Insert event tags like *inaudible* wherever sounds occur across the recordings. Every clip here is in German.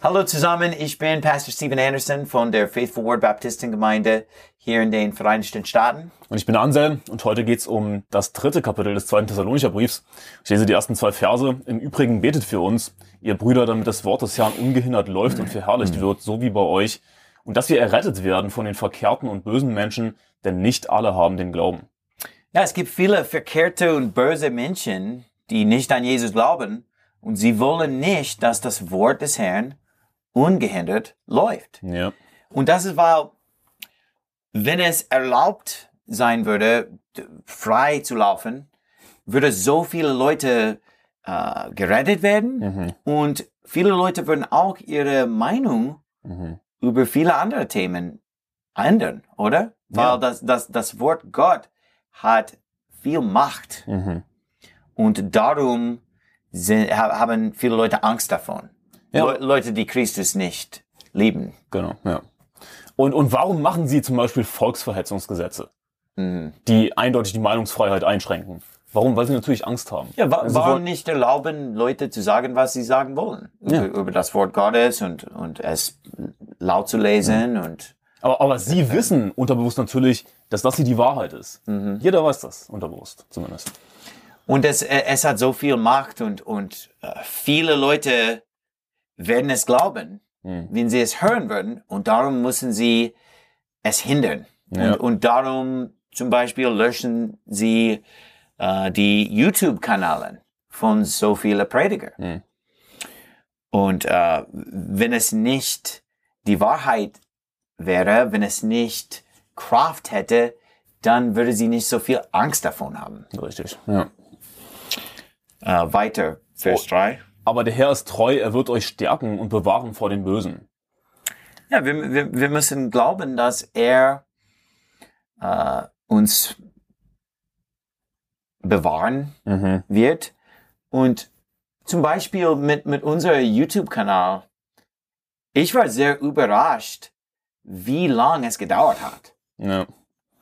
Hallo zusammen, ich bin Pastor Stephen Anderson von der Faithful Word Baptistengemeinde hier in den Vereinigten Staaten. Und ich bin Anselm und heute geht's um das dritte Kapitel des zweiten Thessalonicher Briefs. Ich lese die ersten zwei Verse. Im Übrigen betet für uns, ihr Brüder, damit das Wort des Herrn ungehindert läuft und verherrlicht wird, so wie bei euch. Und dass wir errettet werden von den verkehrten und bösen Menschen, denn nicht alle haben den Glauben. Ja, es gibt viele verkehrte und böse Menschen, die nicht an Jesus glauben und sie wollen nicht, dass das Wort des Herrn ungehindert läuft. Ja. Und das ist, weil, wenn es erlaubt sein würde, frei zu laufen, würde so viele Leute äh, gerettet werden Mhm. und viele Leute würden auch ihre Meinung Mhm. über viele andere Themen ändern, oder? Weil Ja. das, das, das Wort Gott hat viel Macht Mhm. und darum sind, ha- haben viele Leute Angst davon. Ja. Le Leute, die Christus nicht lieben. Genau, ja. Und, und warum machen sie zum Beispiel Volksverhetzungsgesetze, Mhm. die eindeutig die Meinungsfreiheit einschränken? Warum? Weil sie natürlich Angst haben. Ja, wa warum nicht erlauben, Leute zu sagen, was sie sagen wollen? Ja. Über, über das Wort Gottes und, und es laut zu lesen und Aber, aber sie wissen unterbewusst natürlich, dass das hier die Wahrheit ist. Mhm. Jeder weiß das, unterbewusst zumindest. Und es, äh, es hat so viel Macht und, und äh, viele Leute werden es glauben, Mhm. wenn sie es hören würden. Und darum müssen sie es hindern. Ja. Und, und darum zum Beispiel löschen sie äh, die YouTube-Kanäle von so vielen Prediger. Mhm. Und äh, wenn es nicht die Wahrheit wäre, wenn es nicht Kraft hätte, dann würde sie nicht so viel Angst davon haben. Richtig. Ja. Äh, weiter, Vers Oh. 3. Aber der Herr ist treu, er wird euch stärken und bewahren vor den Bösen. Ja, wir, wir, wir müssen glauben, dass er äh, uns bewahren Mhm. wird. Und zum Beispiel mit, mit unserem YouTube-Kanal, ich war sehr überrascht, wie lang es gedauert hat. Ja.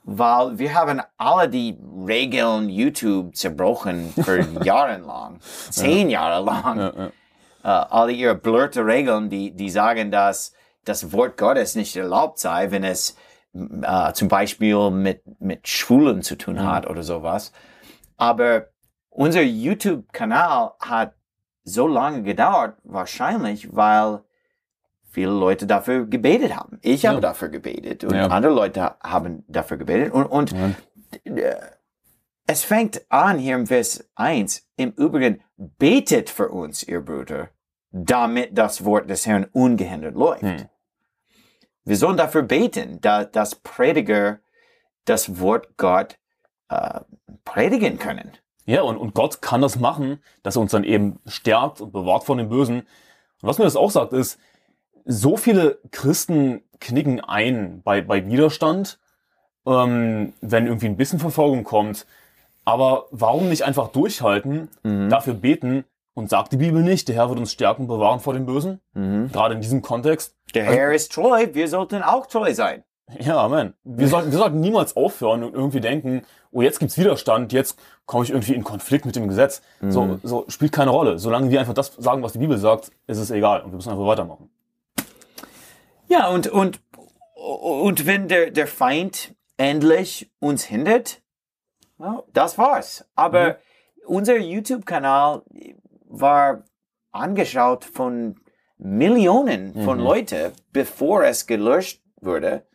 Weil wir haben alle die Regeln YouTube zerbrochen für *laughs* Jahre lang, zehn Jahre lang. Ja, ja. äh, alle ihre blurte Regeln, die, die sagen, dass das Wort Gottes nicht erlaubt sei, wenn es äh, zum Beispiel mit, mit Schwulen zu tun hat oder sowas. Aber unser YouTube-Kanal hat so lange gedauert, wahrscheinlich, weil viele Leute dafür gebetet haben. Ich habe Ja. dafür gebetet und Ja. andere Leute haben dafür gebetet. Und, und äh, es fängt an hier im Vers 1. Im Übrigen, betet für uns, ihr Brüder, damit das Wort des Herrn ungehindert läuft. Hm. Wir sollen dafür beten, da, dass Prediger das Wort Gott äh, predigen können. Ja, und, und Gott kann das machen, dass er uns dann eben stärkt und bewahrt von den Bösen. Und was mir das auch sagt, ist, so viele Christen knicken ein bei, bei Widerstand, ähm, wenn irgendwie ein bisschen Verfolgung kommt. Aber warum nicht einfach durchhalten, dafür beten und sagt die Bibel nicht, der Herr wird uns stärken und bewahren vor den Bösen? Gerade in diesem Kontext. Der Herr ist treu, wir sollten auch treu sein. Ja, Amen. Wir sollten, wir sollten niemals aufhören und irgendwie denken, oh, jetzt gibt's Widerstand, jetzt komme ich irgendwie in Konflikt mit dem Gesetz. So, so spielt keine Rolle. Solange wir einfach das sagen, was die Bibel sagt, ist es egal und wir müssen einfach weitermachen. Ja, und, und, und wenn der, der Feind endlich uns hindert, das war's. Aber unser YouTube-Kanal war angeschaut von Millionen von Leuten, bevor es gelöscht wurde.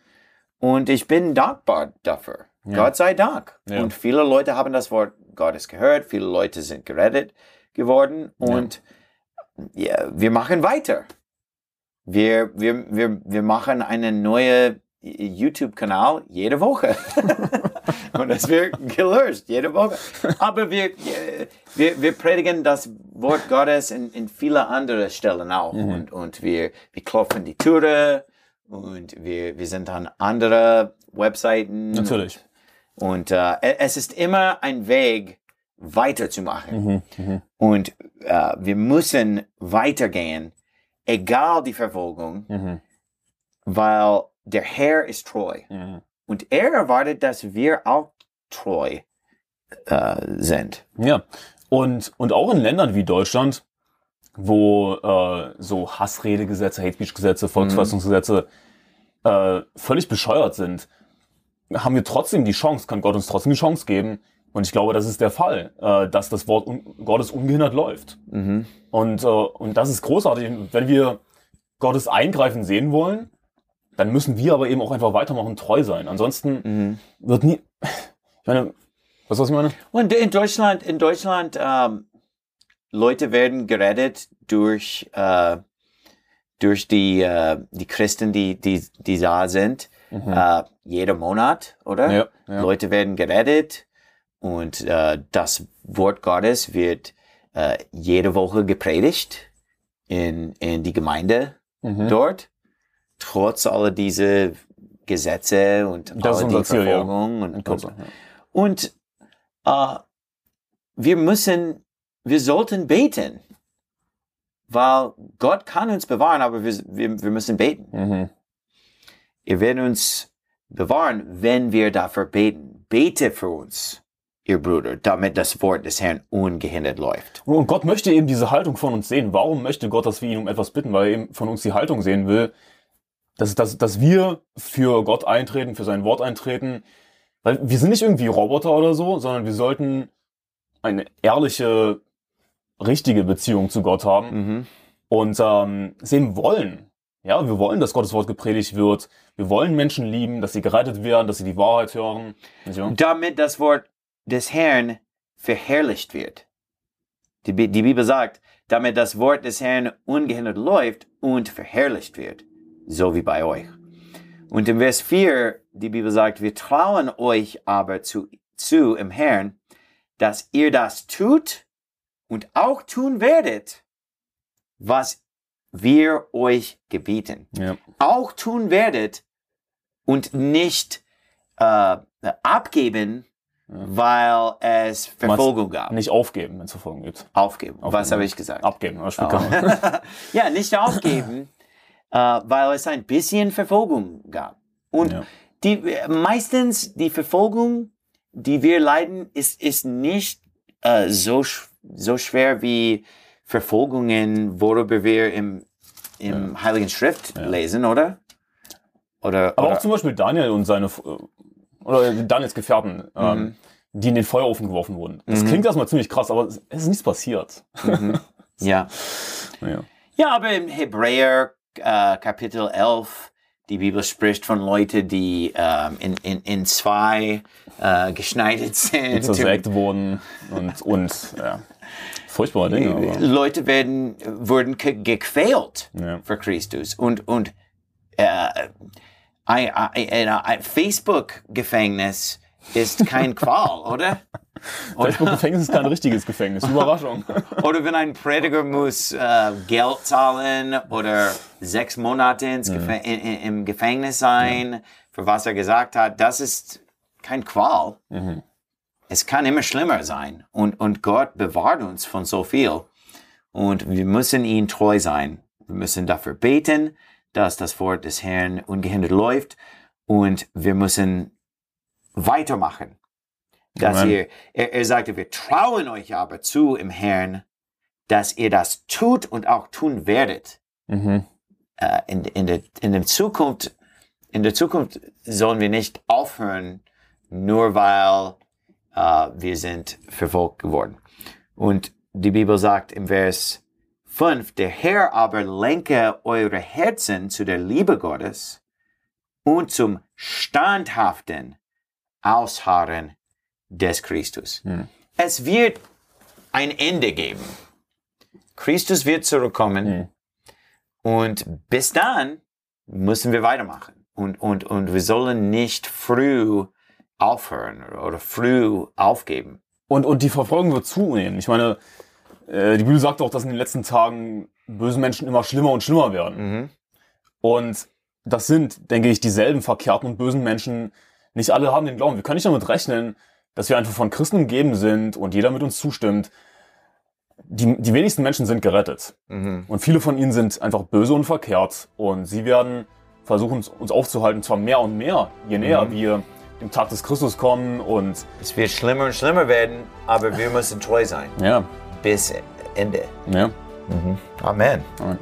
Und ich bin dankbar dafür. Gott sei Dank. Ja. Und viele Leute haben das Wort Gottes gehört, viele Leute sind gerettet geworden und ja, wir machen weiter. Wir, wir, wir, wir machen einen neuen YouTube-Kanal jede Woche. *laughs* Und es wird gelöscht jede Woche. Aber wir, wir, wir predigen das Wort Gottes in, in viele andere Stellen auch. Und, und wir, wir klopfen die Türe und wir, wir sind an andere Webseiten. Natürlich. Und äh, es ist immer ein Weg, weiterzumachen. Und äh, wir müssen weitergehen, egal die Verfolgung, Mhm. weil der Herr ist treu. Mhm. Und er erwartet, dass wir auch treu äh, sind. Ja. Und, und auch in Ländern wie Deutschland, wo äh, so Hassredegesetze, Hate Speech Gesetze, Volksverfassungsgesetze äh, völlig bescheuert sind, haben wir trotzdem die Chance, kann Gott uns trotzdem die Chance geben. Und ich glaube, das ist der Fall, äh, dass das Wort un Gottes ungehindert läuft. Mhm. Und, äh, und das ist großartig. Und Wenn wir Gottes Eingreifen sehen wollen, dann müssen wir aber eben auch einfach weitermachen, treu sein. Ansonsten Mhm. wird nie. Ich meine, was was ich meine? Und in Deutschland, in Deutschland, ähm, Leute werden gerettet durch, äh, durch die, äh, die Christen, die, die, die da sind, äh, jeder Monat, oder? Mhm. Ja, ja. Leute werden gerettet und äh, das Wort Gottes wird äh, jede Woche gepredigt in, in die Gemeinde Mhm. dort, trotz aller diese Gesetze und Das aller die Ziel, ja. Verfolgung und, und, und äh, wir müssen, wir sollten beten, weil Gott kann uns bewahren, aber wir, wir, wir müssen beten. Mhm. Er wird uns bewahren, wenn wir dafür beten. Bete für uns, ihr Bruder, damit das Wort des Herrn ungehindert läuft. Und Gott möchte eben diese Haltung von uns sehen. Warum möchte Gott, dass wir ihn um etwas bitten? Weil er eben von uns die Haltung sehen will, dass, dass, dass wir für Gott eintreten, für sein Wort eintreten. Weil wir sind nicht irgendwie Roboter oder so, sondern wir sollten eine ehrliche, richtige Beziehung zu Gott haben Mhm. und ähm, sehen wollen. Ja, wir wollen, dass Gottes Wort gepredigt wird. Wir wollen Menschen lieben, dass sie gerettet werden, dass sie die Wahrheit hören. Damit das Wort des Herrn verherrlicht wird. Die, die Bibel sagt, damit das Wort des Herrn ungehindert läuft und verherrlicht wird, so wie bei euch. Und im Vers 4, die Bibel sagt, wir trauen euch aber zu, zu im Herrn, dass ihr das tut und auch tun werdet, was wir euch gebieten. Ja. Auch tun werdet und nicht äh, abgeben, weil es Verfolgung gab. Nicht aufgeben, wenn es Verfolgung gibt. Aufgeben. Was Aufgeben. habe ich gesagt? Abgeben. Das Oh. *laughs* ja, nicht aufgeben, *laughs* äh, weil es ein bisschen Verfolgung gab. Und Ja. die, meistens die Verfolgung, die wir leiden, ist, ist nicht äh, so, so schwer wie Verfolgungen, worüber wir im, im Heiligen Schrift lesen, oder? Oder, Aber oder auch zum Beispiel Daniel und seine, äh, oder Daniels Gefährten, ähm, die in den Feuerofen geworfen wurden. Das klingt erstmal ziemlich krass, aber es ist nichts passiert. *laughs* ja. Ja. Ja, aber im Hebräer äh, Kapitel 11, die Bibel spricht von Leuten, die ähm, in, in, in zwei äh, geschneidet sind. Zersägt *laughs* wurden und, und ja, furchtbare Dinge. Aber, Leute werden, wurden ge- gequält Ja. für Christus. Und, und äh, ein, ein, ein Facebook-Gefängnis ist kein Qual, *laughs* oder? Facebook-Gefängnis ist kein richtiges Gefängnis. Überraschung. *laughs* Oder wenn ein Prediger muss äh, Geld zahlen oder sechs Monate ins Gefä in, im Gefängnis sein, für was er gesagt hat, das ist kein Qual. Es kann immer schlimmer sein. Und, und Gott bewahrt uns von so viel. Und wir müssen ihm treu sein. Wir müssen dafür beten, dass das Wort des Herrn ungehindert läuft. Und wir müssen weitermachen. Dass ihr, er, er sagte, wir trauen euch aber zu im Herrn, dass ihr das tut und auch tun werdet. Mhm. Äh, in, in, der, in der Zukunft, in der Zukunft sollen wir nicht aufhören, nur weil äh, wir sind verfolgt geworden. Und die Bibel sagt im Vers 5, der Herr aber lenke eure Herzen zu der Liebe Gottes und zum standhaften Ausharren des Christus. Es wird ein Ende geben. Christus wird zurückkommen und bis dann müssen wir weitermachen. Und, und, und wir sollen nicht früh aufhören oder früh aufgeben. Und, und die Verfolgung wird zunehmen. Ich meine, äh, die Bibel sagt auch, dass in den letzten Tagen böse Menschen immer schlimmer und schlimmer werden. Und das sind, denke ich, dieselben verkehrten und bösen Menschen. Nicht alle haben den Glauben. Wir können nicht damit rechnen, dass wir einfach von Christen umgeben sind und jeder mit uns zustimmt. Die, die wenigsten Menschen sind gerettet. Und viele von ihnen sind einfach böse und verkehrt. Und sie werden versuchen, uns- aufzuhalten, zwar mehr und mehr, je näher wir dem Tag des Christus kommen. Und Es wird schlimmer und schlimmer werden, aber wir müssen treu sein ja, bis Ende. ja. Mhm. Amen. Amen.